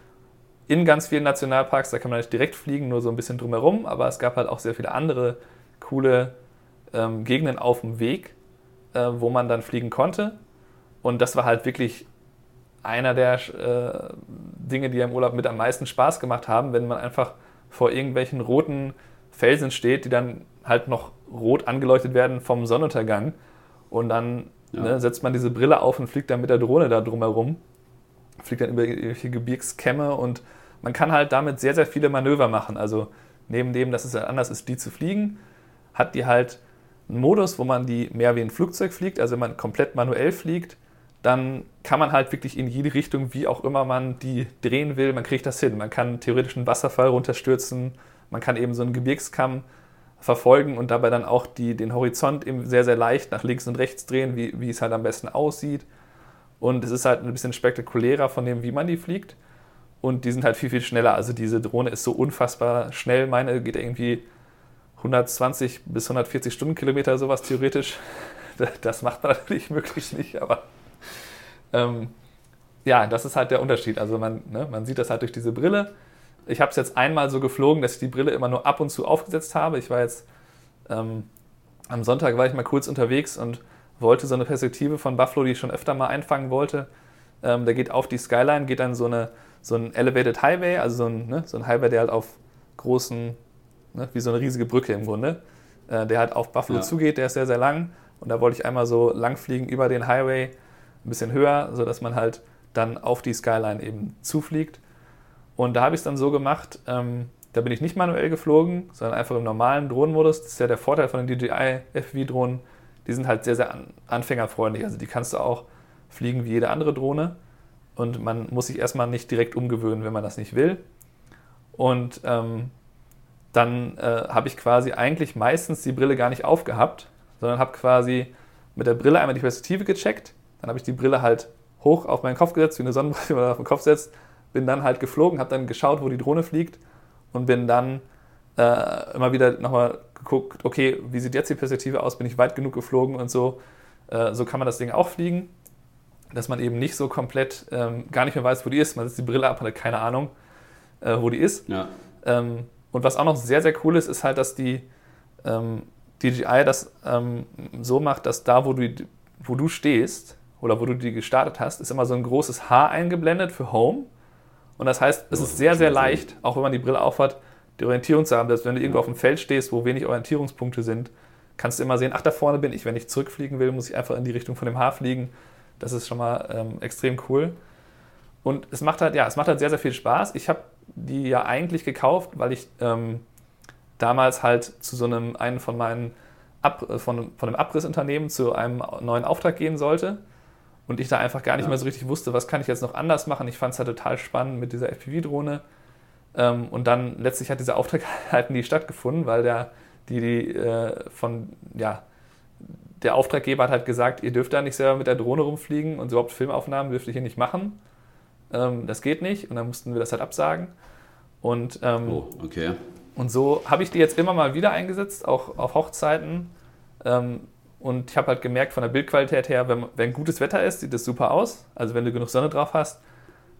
in ganz vielen Nationalparks, da kann man nicht direkt fliegen, nur so ein bisschen drumherum, aber es gab halt auch sehr viele andere coole ähm, Gegenden auf dem Weg, äh, wo man dann fliegen konnte. Und das war halt wirklich einer der äh, Dinge, die im Urlaub mit am meisten Spaß gemacht haben, wenn man einfach vor irgendwelchen roten Felsen steht, die dann halt noch rot angeleuchtet werden vom Sonnenuntergang. Und dann ja. ne, setzt man diese Brille auf und fliegt dann mit der Drohne da drumherum. Fliegt dann über irgendwelche Gebirgskämme und man kann halt damit sehr, sehr viele Manöver machen. Also neben dem, dass es halt anders ist, die zu fliegen, hat die halt einen Modus, wo man die mehr wie ein Flugzeug fliegt. Also wenn man komplett manuell fliegt, dann kann man halt wirklich in jede Richtung, wie auch immer man die drehen will, man kriegt das hin. Man kann theoretisch einen Wasserfall runterstürzen, man kann eben so einen Gebirgskamm verfolgen und dabei dann auch die, den Horizont eben sehr, sehr leicht nach links und rechts drehen, wie, wie es halt am besten aussieht. Und es ist halt ein bisschen spektakulärer von dem, wie man die fliegt und die sind halt viel, viel schneller. Also diese Drohne ist so unfassbar schnell. Meine geht irgendwie 120 bis 140 Stundenkilometer, sowas theoretisch. Das macht man natürlich möglichst nicht, aber ähm, ja, das ist halt der Unterschied. Also man, ne, man sieht das halt durch diese Brille. Ich habe es jetzt einmal so geflogen, dass ich die Brille immer nur ab und zu aufgesetzt habe. Ich war jetzt ähm, am Sonntag war ich mal kurz unterwegs und wollte so eine Perspektive von Buffalo, die ich schon öfter mal einfangen wollte. Ähm, der geht auf die Skyline, geht dann so eine so ein Elevated Highway, also so ein, ne, so ein Highway, der halt auf großen, ne, wie so eine riesige Brücke im Grunde, äh, der halt auf Buffalo ja. zugeht, der ist sehr, sehr lang. Und da wollte ich einmal so lang fliegen über den Highway, ein bisschen höher, sodass man halt dann auf die Skyline eben zufliegt. Und da habe ich es dann so gemacht, ähm, da bin ich nicht manuell geflogen, sondern einfach im normalen Drohnenmodus. Das ist ja der Vorteil von den DJI FPV-Drohnen. Die sind halt sehr, sehr anfängerfreundlich. Also die kannst du auch fliegen wie jede andere Drohne und man muss sich erstmal nicht direkt umgewöhnen, wenn man das nicht will. Und ähm, dann äh, habe ich quasi eigentlich meistens die Brille gar nicht aufgehabt, sondern habe quasi mit der Brille einmal die Perspektive gecheckt. Dann habe ich die Brille halt hoch auf meinen Kopf gesetzt, wie eine Sonnenbrille, die man auf den Kopf setzt. Bin dann halt geflogen, habe dann geschaut, wo die Drohne fliegt und bin dann äh, immer wieder nochmal geguckt, okay, wie sieht jetzt die Perspektive aus? Bin ich weit genug geflogen und so. Äh, so kann man das Ding auch fliegen dass man eben nicht so komplett ähm, gar nicht mehr weiß, wo die ist. Man setzt die Brille ab und hat keine Ahnung, äh, wo die ist. Ja. Ähm, und was auch noch sehr, sehr cool ist, ist halt, dass die ähm, DJI das ähm, so macht, dass da, wo du, wo du stehst oder wo du die gestartet hast, ist immer so ein großes H eingeblendet für Home. Und das heißt, es ist sehr, sehr leicht, auch wenn man die Brille aufhat, die Orientierung zu haben. Dass wenn du irgendwo auf dem Feld stehst, wo wenig Orientierungspunkte sind, kannst du immer sehen, ach, da vorne bin ich. Wenn ich zurückfliegen will, muss ich einfach in die Richtung von dem H fliegen. Das ist schon mal ähm, extrem cool. Und es macht halt, ja, es macht halt sehr, sehr viel Spaß. Ich habe die ja eigentlich gekauft, weil ich ähm, damals halt zu so einem, einen von meinen Ab, von, von einem Abrissunternehmen zu einem neuen Auftrag gehen sollte. Und ich da einfach gar nicht ja. mehr so richtig wusste, was kann ich jetzt noch anders machen. Ich fand es halt total spannend mit dieser FPV-Drohne. Ähm, und dann letztlich hat dieser Auftrag halt nie stattgefunden, weil der, die, die äh, von, ja, der Auftraggeber hat halt gesagt, ihr dürft da nicht selber mit der Drohne rumfliegen und überhaupt Filmaufnahmen dürft ihr hier nicht machen. Ähm, das geht nicht und dann mussten wir das halt absagen. Und, ähm, oh, okay. und so habe ich die jetzt immer mal wieder eingesetzt, auch auf Hochzeiten. Ähm, und ich habe halt gemerkt, von der Bildqualität her, wenn, wenn gutes Wetter ist, sieht das super aus. Also wenn du genug Sonne drauf hast.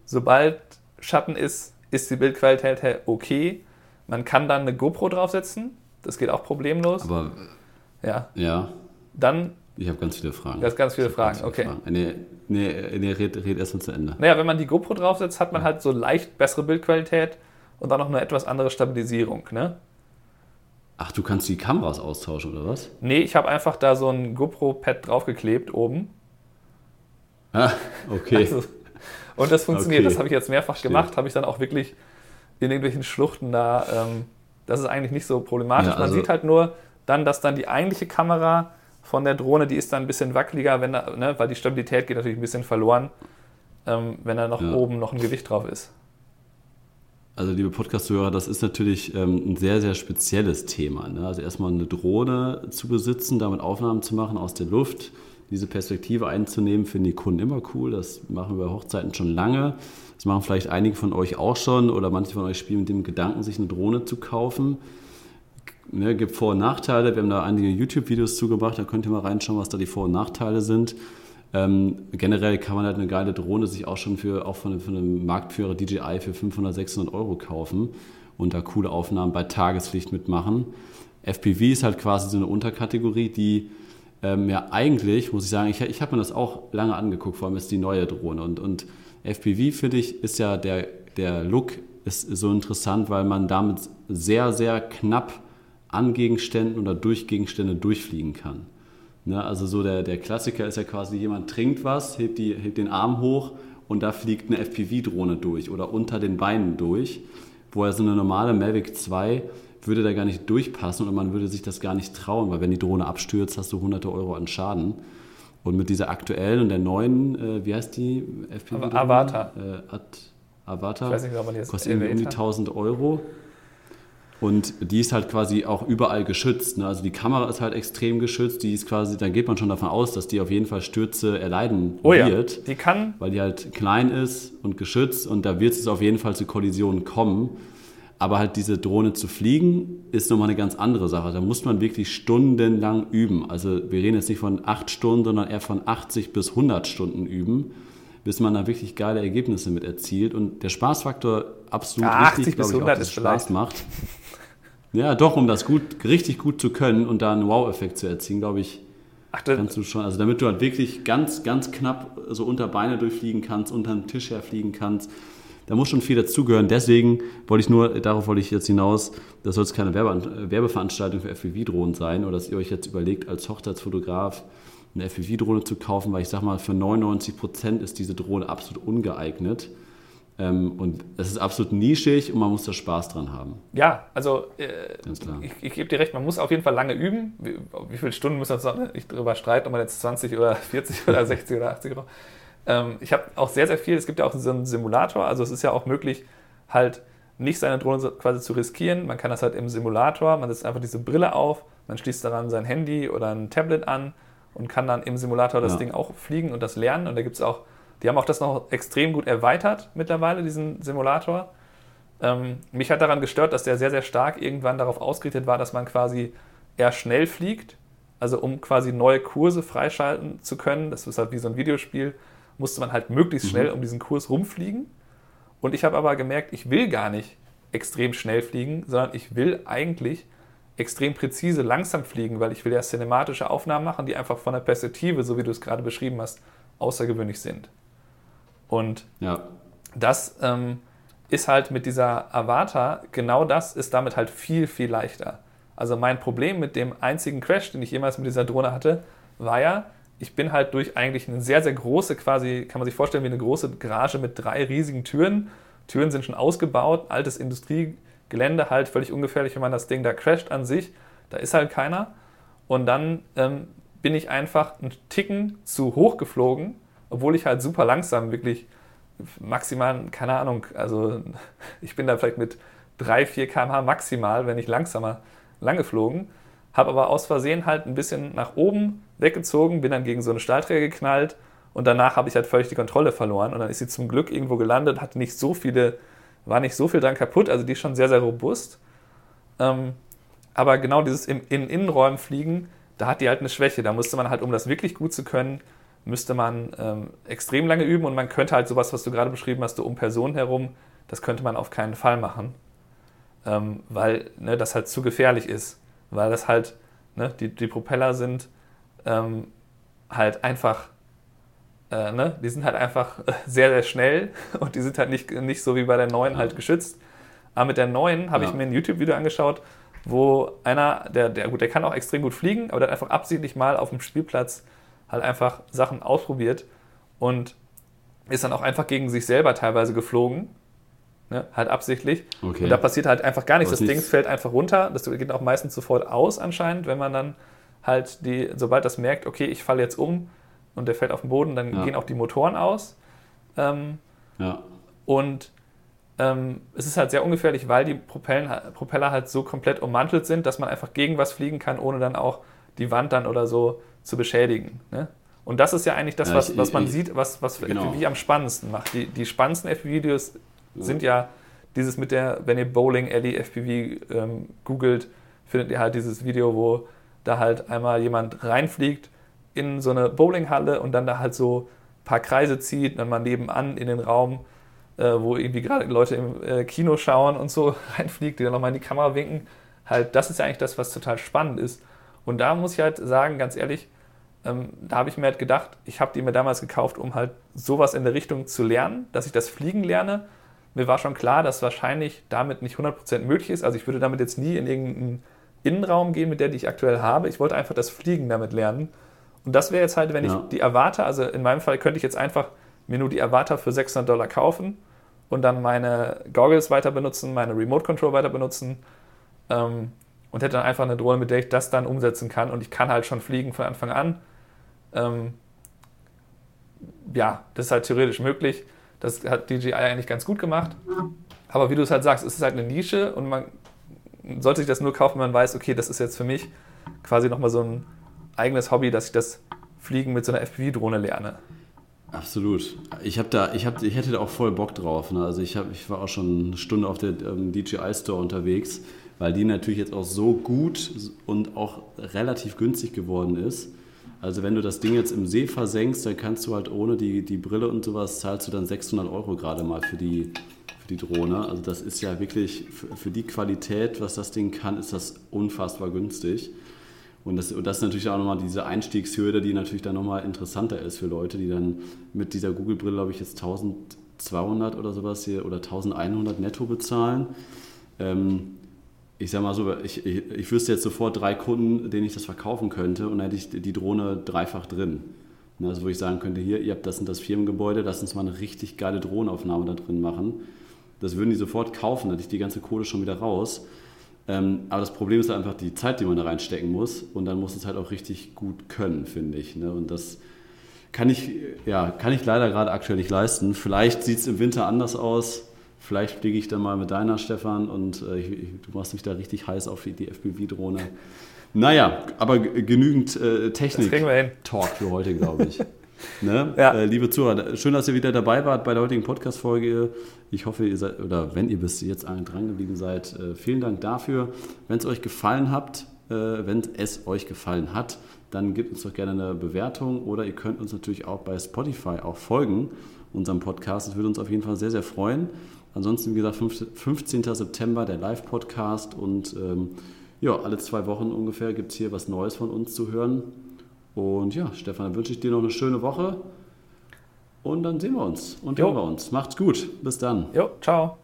Sobald Schatten ist, ist die Bildqualität her okay. Man kann dann eine GoPro draufsetzen. Das geht auch problemlos. Aber ja. Ja. Dann. Ich habe ganz viele Fragen. Du hast ganz viele Fragen, ganz viele okay. Fragen. Nee, nee, nee red, red erstmal zu Ende. Naja, wenn man die GoPro draufsetzt, hat man halt so leicht bessere Bildqualität und dann noch eine etwas andere Stabilisierung, ne? Ach, du kannst die Kameras austauschen, oder was? Nee, ich habe einfach da so ein GoPro-Pad draufgeklebt oben. Ah, okay. Also, und das funktioniert. Okay. Das habe ich jetzt mehrfach Verstehe. gemacht, habe ich dann auch wirklich in irgendwelchen Schluchten da. Ähm, das ist eigentlich nicht so problematisch. Ja, also Man sieht halt nur dann, dass dann die eigentliche Kamera von der Drohne, die ist dann ein bisschen wackeliger, wenn da, ne, weil die Stabilität geht natürlich ein bisschen verloren, ähm, wenn da noch ja. oben noch ein Gewicht drauf ist. Also liebe Podcast-Hörer, das ist natürlich ähm, ein sehr, sehr spezielles Thema. Ne? Also erstmal eine Drohne zu besitzen, damit Aufnahmen zu machen aus der Luft, diese Perspektive einzunehmen, finden die Kunden immer cool. Das machen wir bei Hochzeiten schon lange. Das machen vielleicht einige von euch auch schon oder manche von euch spielen mit dem Gedanken, sich eine Drohne zu kaufen. Ne, gibt Vor- und Nachteile. Wir haben da einige YouTube-Videos zugebracht, da könnt ihr mal reinschauen, was da die Vor- und Nachteile sind. Ähm, generell kann man halt eine geile Drohne sich auch schon für, auch von, von einem Marktführer DJI für 500, 600 Euro kaufen und da coole Aufnahmen bei Tageslicht mitmachen. FPV ist halt quasi so eine Unterkategorie, die ähm, ja eigentlich, muss ich sagen, ich, ich habe mir das auch lange angeguckt, vor allem ist die neue Drohne. Und, und FPV, finde ich, ist ja der, der Look ist so interessant, weil man damit sehr, sehr knapp an Gegenständen oder durch Gegenstände durchfliegen kann. Ne, also so der, der Klassiker ist ja quasi, jemand trinkt was, hebt, die, hebt den Arm hoch und da fliegt eine FPV-Drohne durch oder unter den Beinen durch, wo ja so eine normale Mavic 2 würde da gar nicht durchpassen und man würde sich das gar nicht trauen, weil wenn die Drohne abstürzt, hast du hunderte Euro an Schaden. Und mit dieser aktuellen und der neuen, äh, wie heißt die FPV? Avatar. Äh, Avatar. Ich weiß nicht, ob man jetzt kostet irgendwie um die 1000 Euro. Und die ist halt quasi auch überall geschützt. Ne? Also die Kamera ist halt extrem geschützt. Die ist quasi, dann geht man schon davon aus, dass die auf jeden Fall Stürze erleiden oh wird. Ja. Die kann. Weil die halt klein ist und geschützt und da wird es auf jeden Fall zu Kollisionen kommen. Aber halt diese Drohne zu fliegen, ist nochmal eine ganz andere Sache. Da muss man wirklich stundenlang üben. Also wir reden jetzt nicht von acht Stunden, sondern eher von 80 bis 100 Stunden üben, bis man da wirklich geile Ergebnisse mit erzielt. Und der Spaßfaktor absolut ja, richtig, glaube ich, auch, dass es Spaß macht. Ja, doch, um das gut, richtig gut zu können und da einen Wow-Effekt zu erzielen, glaube ich, Ach, kannst du schon. Also damit du halt wirklich ganz, ganz knapp so unter Beine durchfliegen kannst, unter den Tisch herfliegen kannst. Da muss schon viel dazugehören. Deswegen wollte ich nur, darauf wollte ich jetzt hinaus, das soll jetzt keine Werbe, Werbeveranstaltung für FPV-Drohnen sein oder dass ihr euch jetzt überlegt, als Hochzeitsfotograf eine FPV-Drohne zu kaufen, weil ich sage mal, für 99 Prozent ist diese Drohne absolut ungeeignet. Ähm, und es ist absolut nischig und man muss da Spaß dran haben. Ja, also äh, ich, ich gebe dir recht, man muss auf jeden Fall lange üben. Wie, wie viele Stunden muss man noch nicht darüber streiten, ob man jetzt 20 oder 40 oder 60 oder 80 braucht. Ähm, ich habe auch sehr, sehr viel, es gibt ja auch so einen Simulator, also es ist ja auch möglich, halt nicht seine Drohne quasi zu riskieren. Man kann das halt im Simulator, man setzt einfach diese Brille auf, man schließt daran sein Handy oder ein Tablet an und kann dann im Simulator das ja. Ding auch fliegen und das lernen. Und da gibt es auch die haben auch das noch extrem gut erweitert mittlerweile, diesen Simulator. Ähm, mich hat daran gestört, dass der sehr, sehr stark irgendwann darauf ausgerichtet war, dass man quasi eher schnell fliegt. Also um quasi neue Kurse freischalten zu können, das ist halt wie so ein Videospiel, musste man halt möglichst mhm. schnell um diesen Kurs rumfliegen. Und ich habe aber gemerkt, ich will gar nicht extrem schnell fliegen, sondern ich will eigentlich extrem präzise langsam fliegen, weil ich will ja cinematische Aufnahmen machen, die einfach von der Perspektive, so wie du es gerade beschrieben hast, außergewöhnlich sind. Und ja. das ähm, ist halt mit dieser Avatar, genau das ist damit halt viel, viel leichter. Also mein Problem mit dem einzigen Crash, den ich jemals mit dieser Drohne hatte, war ja, ich bin halt durch eigentlich eine sehr, sehr große, quasi, kann man sich vorstellen, wie eine große Garage mit drei riesigen Türen. Türen sind schon ausgebaut, altes Industriegelände, halt völlig ungefährlich, wenn man das Ding da crasht an sich. Da ist halt keiner. Und dann ähm, bin ich einfach einen Ticken zu hoch geflogen obwohl ich halt super langsam, wirklich maximal, keine Ahnung, also ich bin da vielleicht mit 3, 4 km/h maximal, wenn nicht langsamer, lang geflogen. habe aber aus Versehen halt ein bisschen nach oben weggezogen, bin dann gegen so eine Stahlträger geknallt und danach habe ich halt völlig die Kontrolle verloren und dann ist sie zum Glück irgendwo gelandet, hatte nicht so viele, war nicht so viel dran kaputt, also die ist schon sehr, sehr robust. Ähm, aber genau dieses im, in Innenräumen fliegen, da hat die halt eine Schwäche. Da musste man halt, um das wirklich gut zu können, müsste man ähm, extrem lange üben und man könnte halt sowas, was du gerade beschrieben hast, so um Personen herum, das könnte man auf keinen Fall machen, ähm, weil ne, das halt zu gefährlich ist, weil das halt, ne, die, die Propeller sind ähm, halt einfach, äh, ne, die sind halt einfach sehr, sehr schnell und die sind halt nicht, nicht so wie bei der neuen halt geschützt. Aber mit der neuen habe ja. ich mir ein YouTube-Video angeschaut, wo einer, der, der, gut, der kann auch extrem gut fliegen, aber der hat einfach absichtlich mal auf dem Spielplatz halt einfach Sachen ausprobiert und ist dann auch einfach gegen sich selber teilweise geflogen. Ne, halt absichtlich. Okay. Und da passiert halt einfach gar nichts. das Ding fällt einfach runter. Das geht auch meistens sofort aus anscheinend, wenn man dann halt die, sobald das merkt, okay, ich falle jetzt um und der fällt auf den Boden, dann ja. gehen auch die Motoren aus. Ähm, ja. Und ähm, es ist halt sehr ungefährlich, weil die Propellen, Propeller halt so komplett ummantelt sind, dass man einfach gegen was fliegen kann, ohne dann auch die Wand dann oder so zu beschädigen. Ne? Und das ist ja eigentlich das, was, was man ich, sieht, was, was genau. FPV am spannendsten macht. Die, die spannendsten FPV-Videos ja. sind ja dieses mit der, wenn ihr Bowling Alley FPV ähm, googelt, findet ihr halt dieses Video, wo da halt einmal jemand reinfliegt in so eine Bowlinghalle und dann da halt so ein paar Kreise zieht, dann mal nebenan in den Raum, äh, wo irgendwie gerade Leute im äh, Kino schauen und so reinfliegt, die dann nochmal in die Kamera winken. Halt, das ist ja eigentlich das, was total spannend ist. Und da muss ich halt sagen, ganz ehrlich, ähm, da habe ich mir halt gedacht, ich habe die mir damals gekauft, um halt sowas in der Richtung zu lernen, dass ich das Fliegen lerne. Mir war schon klar, dass wahrscheinlich damit nicht 100% möglich ist. Also ich würde damit jetzt nie in irgendeinen Innenraum gehen mit der, die ich aktuell habe. Ich wollte einfach das Fliegen damit lernen. Und das wäre jetzt halt, wenn ja. ich die Erwarte, also in meinem Fall könnte ich jetzt einfach mir nur die Erwarte für 600 Dollar kaufen und dann meine Goggles weiter benutzen, meine Remote Control weiter benutzen. Ähm, und hätte dann einfach eine Drohne, mit der ich das dann umsetzen kann. Und ich kann halt schon fliegen von Anfang an. Ähm, ja, das ist halt theoretisch möglich. Das hat DJI eigentlich ganz gut gemacht. Aber wie du es halt sagst, es ist halt eine Nische und man sollte sich das nur kaufen, wenn man weiß, okay, das ist jetzt für mich quasi nochmal so ein eigenes Hobby, dass ich das Fliegen mit so einer FPV-Drohne lerne. Absolut. Ich habe da, ich habe, ich hätte da auch voll Bock drauf. Ne? Also ich habe, ich war auch schon eine Stunde auf der ähm, DJI Store unterwegs weil die natürlich jetzt auch so gut und auch relativ günstig geworden ist. Also wenn du das Ding jetzt im See versenkst, dann kannst du halt ohne die, die Brille und sowas, zahlst du dann 600 Euro gerade mal für die, für die Drohne. Also das ist ja wirklich, für, die Qualität, was das Ding kann, ist das unfassbar günstig. Und das, und das ist natürlich auch nochmal diese Einstiegshürde, die natürlich dann nochmal interessanter ist für Leute, die dann mit dieser Google-Brille, glaube ich, jetzt 1200 oder sowas hier oder 1100 netto bezahlen. Ähm, ich sag mal so, ich, ich, ich wüsste jetzt sofort drei Kunden, denen ich das verkaufen könnte und dann hätte ich die Drohne dreifach drin. Ne, also wo ich sagen könnte, hier, ihr habt das und das Firmengebäude, lass uns mal eine richtig geile Drohnenaufnahme da drin machen. Das würden die sofort kaufen, dann hätte ich die ganze Kohle schon wieder raus. Ähm, aber das Problem ist einfach die Zeit, die man da reinstecken muss und dann muss es halt auch richtig gut können, finde ich. Ne? Und das kann ich, ja, kann ich leider gerade aktuell nicht leisten. Vielleicht sieht es im Winter anders aus Vielleicht fliege ich dann mal mit deiner, Stefan, und äh, ich, du machst mich da richtig heiß auf die FPV-Drohne. Naja, aber genügend äh, Technik-Talk für heute, glaube ich. ne? ja. äh, liebe Zuhörer, schön, dass ihr wieder dabei wart bei der heutigen Podcast-Folge. Ich hoffe, ihr seid, oder wenn ihr bis jetzt dran geblieben seid, äh, vielen Dank dafür. Wenn es euch gefallen hat, äh, wenn es euch gefallen hat, dann gebt uns doch gerne eine Bewertung oder ihr könnt uns natürlich auch bei Spotify auch folgen, unserem Podcast. Das würde uns auf jeden Fall sehr, sehr freuen. Ansonsten, wie gesagt, 15. September der Live-Podcast und ähm, ja, alle zwei Wochen ungefähr gibt es hier was Neues von uns zu hören. Und ja, Stefan, dann wünsche ich dir noch eine schöne Woche und dann sehen wir uns und jo. hören wir uns. Macht's gut. Bis dann. Jo, ciao.